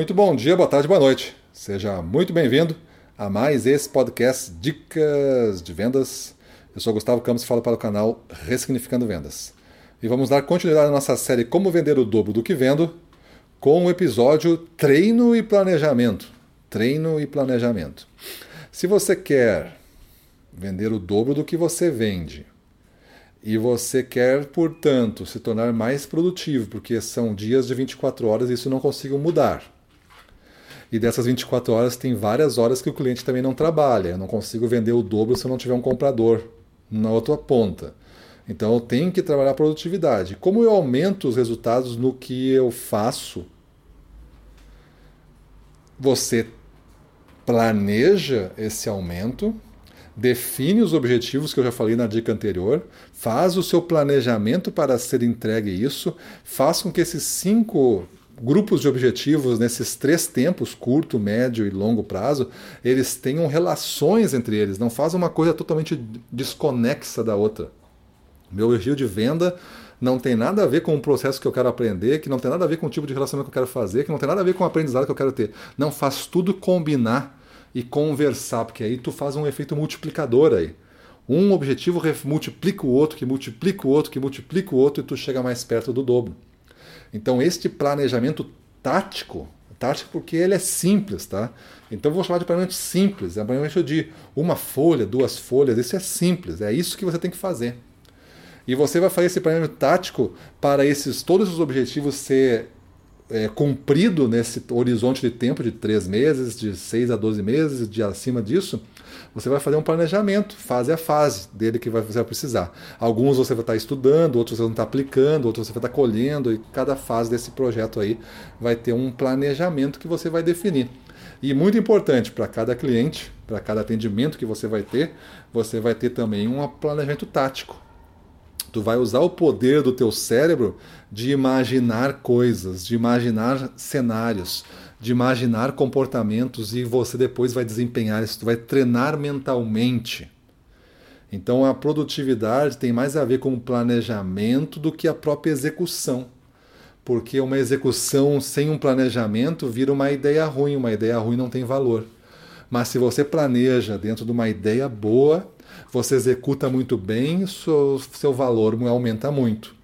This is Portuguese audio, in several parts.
Muito bom dia, boa tarde, boa noite. Seja muito bem-vindo a mais esse podcast Dicas de Vendas. Eu sou Gustavo Campos e falo para o canal Ressignificando Vendas. E vamos dar continuidade à nossa série Como Vender o Dobro do que Vendo com o episódio Treino e Planejamento. Treino e Planejamento. Se você quer vender o dobro do que você vende, e você quer, portanto, se tornar mais produtivo, porque são dias de 24 horas e isso não consigo mudar. E dessas 24 horas tem várias horas que o cliente também não trabalha. Eu não consigo vender o dobro se eu não tiver um comprador na outra ponta. Então eu tenho que trabalhar a produtividade. Como eu aumento os resultados no que eu faço, você planeja esse aumento define os objetivos que eu já falei na dica anterior, faz o seu planejamento para ser entregue isso, faz com que esses cinco grupos de objetivos nesses três tempos, curto, médio e longo prazo, eles tenham relações entre eles, não faz uma coisa totalmente desconexa da outra. Meu objetivo de venda não tem nada a ver com o processo que eu quero aprender, que não tem nada a ver com o tipo de relacionamento que eu quero fazer, que não tem nada a ver com o aprendizado que eu quero ter. Não, faz tudo combinar e conversar, porque aí tu faz um efeito multiplicador aí. Um objetivo multiplica o outro, que multiplica o outro, que multiplica o outro, e tu chega mais perto do dobro. Então, este planejamento tático, tático porque ele é simples, tá? Então, vou chamar de planejamento simples, é um planejamento de uma folha, duas folhas, isso é simples, é isso que você tem que fazer. E você vai fazer esse planejamento tático para esses todos os objetivos ser é, cumprido nesse horizonte de tempo de três meses, de seis a 12 meses, de acima disso, você vai fazer um planejamento, fase a fase dele que você vai precisar. Alguns você vai estar estudando, outros você vai estar aplicando, outros você vai estar colhendo, e cada fase desse projeto aí vai ter um planejamento que você vai definir. E muito importante para cada cliente, para cada atendimento que você vai ter, você vai ter também um planejamento tático. Tu vai usar o poder do teu cérebro de imaginar coisas, de imaginar cenários, de imaginar comportamentos e você depois vai desempenhar isso, tu vai treinar mentalmente. Então a produtividade tem mais a ver com o planejamento do que a própria execução. Porque uma execução sem um planejamento vira uma ideia ruim, uma ideia ruim não tem valor. Mas se você planeja dentro de uma ideia boa, você executa muito bem, seu, seu valor aumenta muito.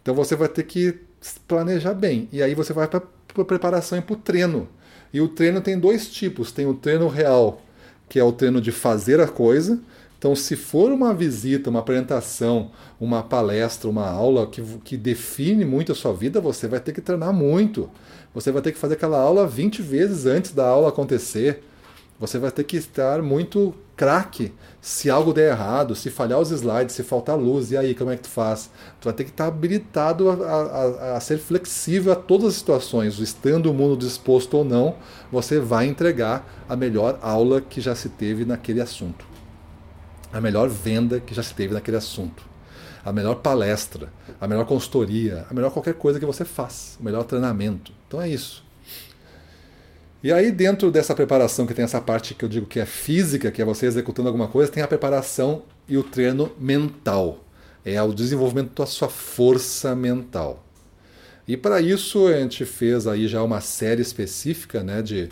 Então você vai ter que planejar bem. E aí você vai para a preparação e para o treino. E o treino tem dois tipos: tem o treino real, que é o treino de fazer a coisa. Então, se for uma visita, uma apresentação, uma palestra, uma aula que, que define muito a sua vida, você vai ter que treinar muito. Você vai ter que fazer aquela aula 20 vezes antes da aula acontecer. Você vai ter que estar muito craque se algo der errado, se falhar os slides, se faltar luz, e aí como é que tu faz? Tu vai ter que estar habilitado a, a, a ser flexível a todas as situações, estando o mundo disposto ou não, você vai entregar a melhor aula que já se teve naquele assunto, a melhor venda que já se teve naquele assunto, a melhor palestra, a melhor consultoria, a melhor qualquer coisa que você faz, o melhor treinamento. Então é isso. E aí, dentro dessa preparação, que tem essa parte que eu digo que é física, que é você executando alguma coisa, tem a preparação e o treino mental. É o desenvolvimento da sua força mental. E para isso a gente fez aí já uma série específica né, de,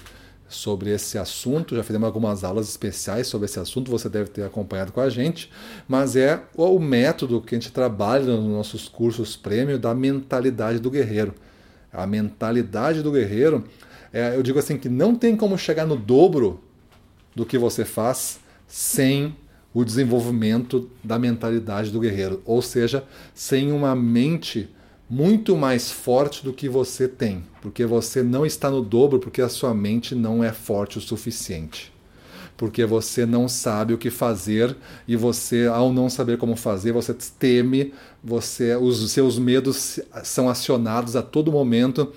sobre esse assunto, já fizemos algumas aulas especiais sobre esse assunto, você deve ter acompanhado com a gente, mas é o método que a gente trabalha nos nossos cursos prêmio da mentalidade do guerreiro. A mentalidade do guerreiro é, eu digo assim que não tem como chegar no dobro do que você faz sem o desenvolvimento da mentalidade do guerreiro, ou seja, sem uma mente muito mais forte do que você tem, porque você não está no dobro porque a sua mente não é forte o suficiente. Porque você não sabe o que fazer e você, ao não saber como fazer, você teme, você, os seus medos são acionados a todo momento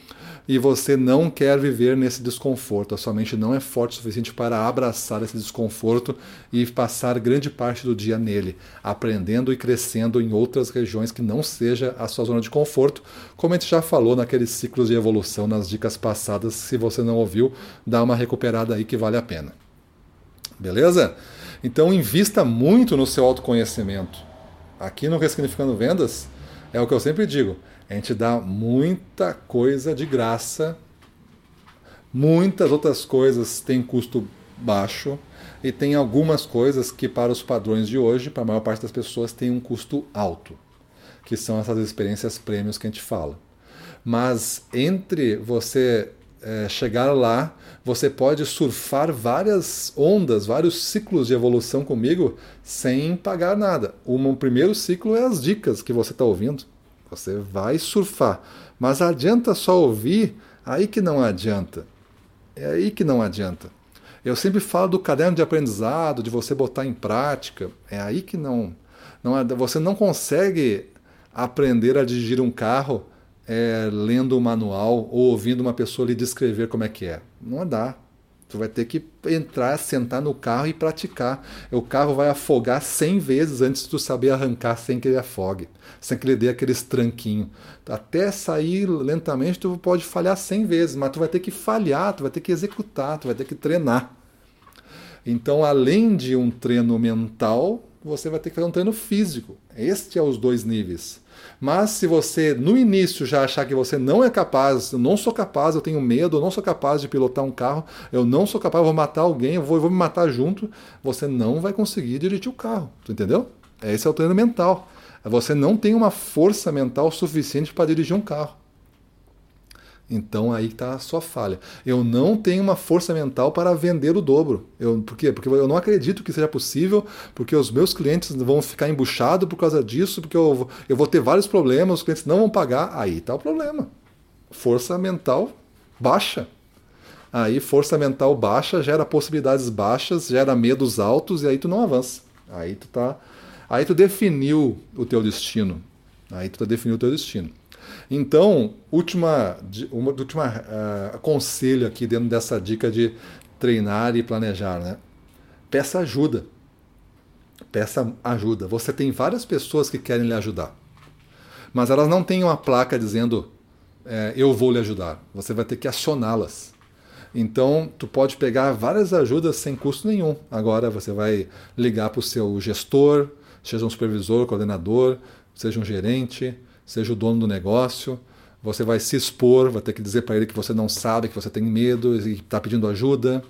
e você não quer viver nesse desconforto. A sua mente não é forte o suficiente para abraçar esse desconforto e passar grande parte do dia nele, aprendendo e crescendo em outras regiões que não seja a sua zona de conforto, como a gente já falou naqueles ciclos de evolução nas dicas passadas. Se você não ouviu, dá uma recuperada aí que vale a pena. Beleza? Então invista muito no seu autoconhecimento. Aqui no Ressignificando Vendas, é o que eu sempre digo a gente dá muita coisa de graça Muitas outras coisas têm custo baixo e tem algumas coisas que, para os padrões de hoje, para a maior parte das pessoas, tem um custo alto, que são essas experiências prêmios que a gente fala. Mas entre você é, chegar lá, você pode surfar várias ondas, vários ciclos de evolução comigo sem pagar nada. O primeiro ciclo é as dicas que você está ouvindo. Você vai surfar. Mas adianta só ouvir, aí que não adianta. É aí que não adianta. Eu sempre falo do caderno de aprendizado, de você botar em prática. É aí que não. não você não consegue aprender a dirigir um carro é, lendo o manual ou ouvindo uma pessoa lhe descrever como é que é. Não dá. Tu vai ter que entrar, sentar no carro e praticar. O carro vai afogar 100 vezes antes de tu saber arrancar sem que ele afogue, sem que ele dê aqueles tranquinhos. Até sair lentamente, tu pode falhar 100 vezes, mas tu vai ter que falhar, tu vai ter que executar, tu vai ter que treinar. Então, além de um treino mental, você vai ter que fazer um treino físico. Este é os dois níveis. Mas se você no início já achar que você não é capaz, eu não sou capaz, eu tenho medo, eu não sou capaz de pilotar um carro, eu não sou capaz, eu vou matar alguém, eu vou, eu vou me matar junto, você não vai conseguir dirigir o carro. Entendeu? Esse é o treino mental. Você não tem uma força mental suficiente para dirigir um carro. Então aí está a sua falha. Eu não tenho uma força mental para vender o dobro. Eu, por quê? Porque eu não acredito que seja possível, porque os meus clientes vão ficar embuchados por causa disso, porque eu, eu vou ter vários problemas, os clientes não vão pagar. Aí está o problema. Força mental baixa. Aí força mental baixa gera possibilidades baixas, gera medos altos e aí tu não avança. Aí tu tá, aí tu definiu o teu destino. Aí tu tá definiu o teu destino. Então, última, uma, última uh, conselho aqui dentro dessa dica de treinar e planejar, né? Peça ajuda. Peça ajuda. Você tem várias pessoas que querem lhe ajudar, mas elas não têm uma placa dizendo é, eu vou lhe ajudar. Você vai ter que acioná-las. Então, tu pode pegar várias ajudas sem custo nenhum. Agora você vai ligar para o seu gestor, seja um supervisor, coordenador, seja um gerente, seja o dono do negócio, você vai se expor, vai ter que dizer para ele que você não sabe, que você tem medo e está pedindo ajuda.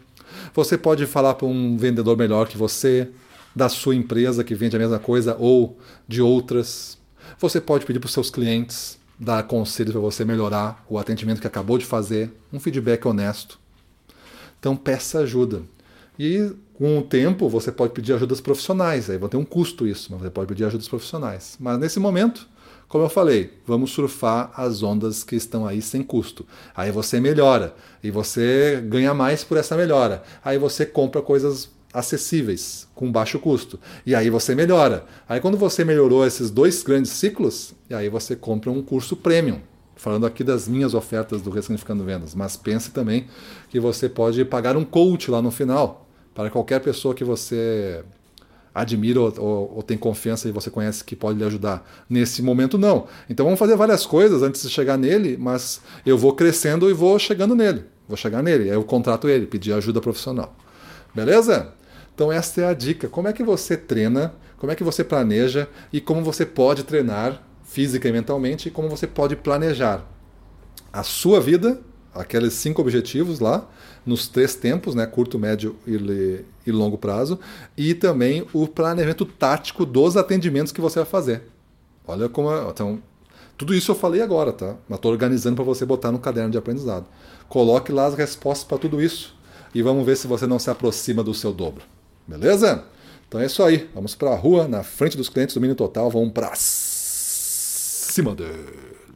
Você pode falar para um vendedor melhor que você, da sua empresa que vende a mesma coisa ou de outras. Você pode pedir para os seus clientes dar conselhos para você melhorar o atendimento que acabou de fazer, um feedback honesto. Então peça ajuda. E com o tempo você pode pedir ajudas profissionais, aí vai ter um custo isso, mas você pode pedir ajudas profissionais. Mas nesse momento, como eu falei, vamos surfar as ondas que estão aí sem custo. Aí você melhora e você ganha mais por essa melhora. Aí você compra coisas acessíveis, com baixo custo. E aí você melhora. Aí quando você melhorou esses dois grandes ciclos, e aí você compra um curso premium. Falando aqui das minhas ofertas do Ressignificando Vendas, mas pense também que você pode pagar um coach lá no final, para qualquer pessoa que você admira ou, ou, ou, tem confiança e você conhece que pode lhe ajudar. Nesse momento, não. Então vamos fazer várias coisas antes de chegar nele, mas eu vou crescendo e vou chegando nele. Vou chegar nele, aí eu contrato ele, pedir ajuda profissional. Beleza? Então esta é a dica. Como é que você treina, como é que você planeja e como você pode treinar física e mentalmente e como você pode planejar a sua vida, aqueles cinco objetivos lá, nos três tempos, né, curto, médio e, e longo prazo, e também o planejamento tático dos atendimentos que você vai fazer. Olha como. É, então, tudo isso eu falei agora, tá? Mas estou organizando para você botar no caderno de aprendizado. Coloque lá as respostas para tudo isso e vamos ver se você não se aproxima do seu dobro. Beleza? Então é isso aí. Vamos para a rua, na frente dos clientes do Mini Total. Vamos para cima deles.